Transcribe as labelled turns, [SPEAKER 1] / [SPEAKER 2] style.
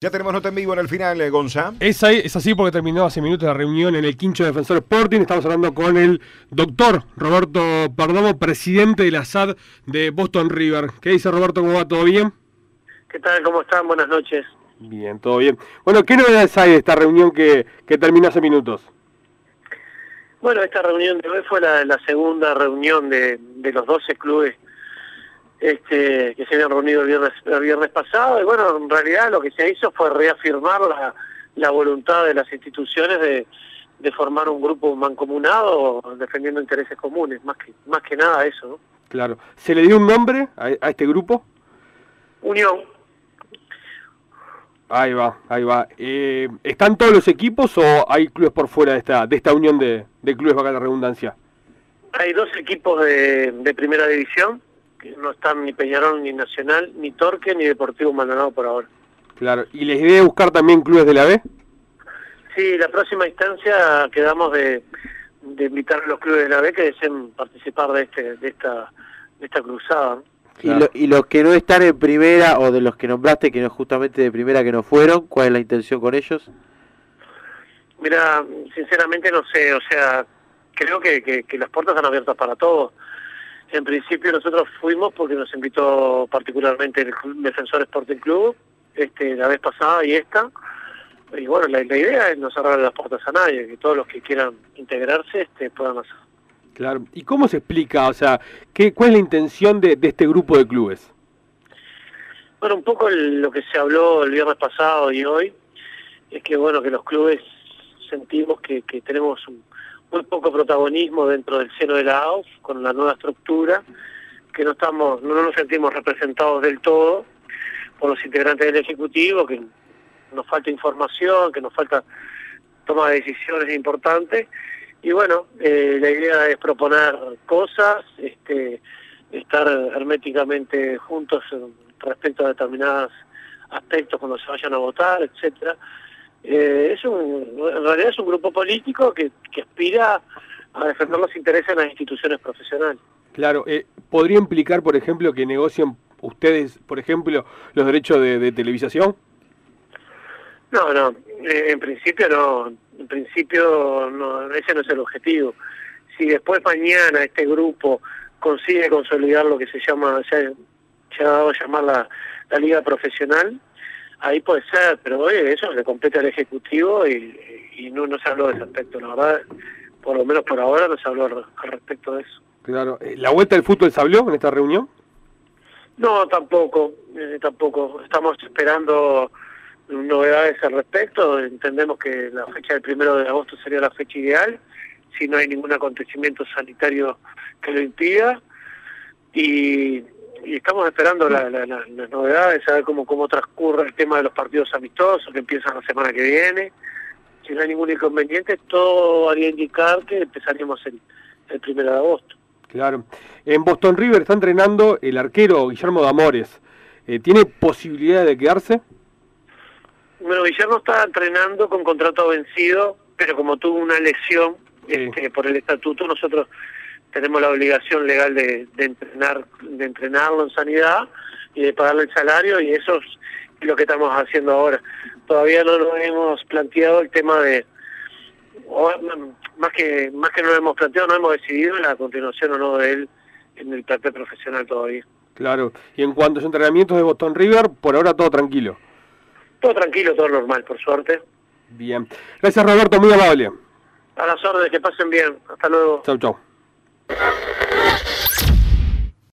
[SPEAKER 1] Ya tenemos nota en vivo en el final, eh, Gonza.
[SPEAKER 2] Es, ahí- es así porque terminó hace minutos la reunión en el Quincho Defensor Sporting. Estamos hablando con el doctor Roberto Perdomo, presidente de la SAD de Boston River. ¿Qué dice Roberto? ¿Cómo va? ¿Todo bien?
[SPEAKER 3] ¿Qué tal? ¿Cómo están? Buenas noches.
[SPEAKER 2] Bien, todo bien. Bueno, ¿qué novedades hay de esta reunión que, que terminó hace minutos?
[SPEAKER 3] Bueno, esta reunión de hoy fue la, la segunda reunión de, de los 12 clubes este, que se habían reunido el viernes, el viernes pasado. Y bueno, en realidad lo que se hizo fue reafirmar la, la voluntad de las instituciones de, de formar un grupo mancomunado defendiendo intereses comunes, más que, más que nada eso, ¿no?
[SPEAKER 2] Claro. ¿Se le dio un nombre a, a este grupo?
[SPEAKER 3] Unión,
[SPEAKER 2] Ahí va, ahí va. Eh, ¿Están todos los equipos o hay clubes por fuera de esta, de esta unión de, de clubes, vaga la redundancia?
[SPEAKER 3] hay dos equipos de, de primera división, que no están ni Peñarol, ni Nacional, ni Torque, ni Deportivo Maldonado por ahora.
[SPEAKER 2] Claro. ¿Y les idea buscar también clubes de la B?
[SPEAKER 3] Sí, la próxima instancia quedamos de, de invitar a los clubes de la B que deseen participar de este de esta de esta cruzada. ¿no?
[SPEAKER 2] Claro.
[SPEAKER 4] Y, lo- y los que no están en primera o de los que nombraste que no justamente de primera que no fueron, ¿cuál es la intención con ellos?
[SPEAKER 3] Mira, sinceramente no sé, o sea, creo que, que, que las puertas están abiertas para todos. En principio nosotros fuimos porque nos invitó particularmente el Defensor Sporting Club, este, la vez pasada y esta. Y bueno, la, la idea es no cerrar las puertas a nadie, que todos los que quieran integrarse este, puedan hacer.
[SPEAKER 2] Claro. ¿Y cómo se explica? O sea, ¿qué, ¿cuál es la intención de, de este grupo de clubes?
[SPEAKER 3] Bueno, un poco el- lo que se habló el viernes pasado y hoy es que bueno que los clubes sentimos que, que tenemos un- muy poco protagonismo dentro del seno de la AUF con la nueva estructura, que no estamos, no nos sentimos representados del todo por los integrantes del ejecutivo, que nos falta información, que nos falta toma de decisiones importantes y bueno, eh, la idea es proponer cosas, este, estar herméticamente juntos en- respecto a determinados aspectos cuando se vayan a votar, etcétera. Eh, es un, en realidad es un grupo político que, que aspira a defender los intereses de las instituciones profesionales.
[SPEAKER 2] Claro. eh, ¿Podría implicar, por ejemplo, que negocien ustedes, por ejemplo, los derechos de, de televisación?
[SPEAKER 3] No, no, eh, en principio no, en principio no, ese no es el objetivo. Si después mañana este grupo consigue consolidar lo que se llama, se ha, se ha dado a llamar la, la liga profesional, ahí puede ser, pero hoy eso le compete al Ejecutivo y, y no, no se habló de ese aspecto, la verdad, por lo menos por ahora no se habló al, al respecto de eso.
[SPEAKER 2] Claro. eh, ¿La vuelta del fútbol se habló en esta reunión?
[SPEAKER 3] No, tampoco, eh, tampoco. Estamos esperando novedades al respecto. Entendemos que la fecha del primero de agosto sería la fecha ideal, si no hay ningún acontecimiento sanitario que lo impida. Y, y estamos esperando la- la- la- las novedades, a ver cómo, cómo transcurre el tema de los partidos amistosos que empiezan la semana que viene. Si no hay ningún inconveniente, todo haría indicar que empezaríamos el, el primero de agosto.
[SPEAKER 2] Claro. En Boston River está entrenando el arquero Guillermo Damores. Eh, ¿Tiene posibilidad de quedarse?
[SPEAKER 3] Bueno, Guillermo está entrenando con contrato vencido, pero como tuvo una lesión
[SPEAKER 2] Sí.
[SPEAKER 3] este, por el estatuto, nosotros tenemos la obligación legal de, de entrenar, de entrenarlo en sanidad y de pagarle el salario y eso es lo que estamos haciendo ahora. Todavía no nos hemos planteado el tema de, o, más que más que no lo hemos planteado, no hemos decidido la continuación o no de él en el plantel profesional todavía.
[SPEAKER 2] Claro. Y en cuanto a sus entrenamientos de Boston River, por ahora todo tranquilo.
[SPEAKER 3] Todo tranquilo, todo normal, por suerte.
[SPEAKER 2] Bien. Gracias Roberto, muy amable.
[SPEAKER 3] A las órdenes, que pasen bien. Hasta luego.
[SPEAKER 2] Chau, chau.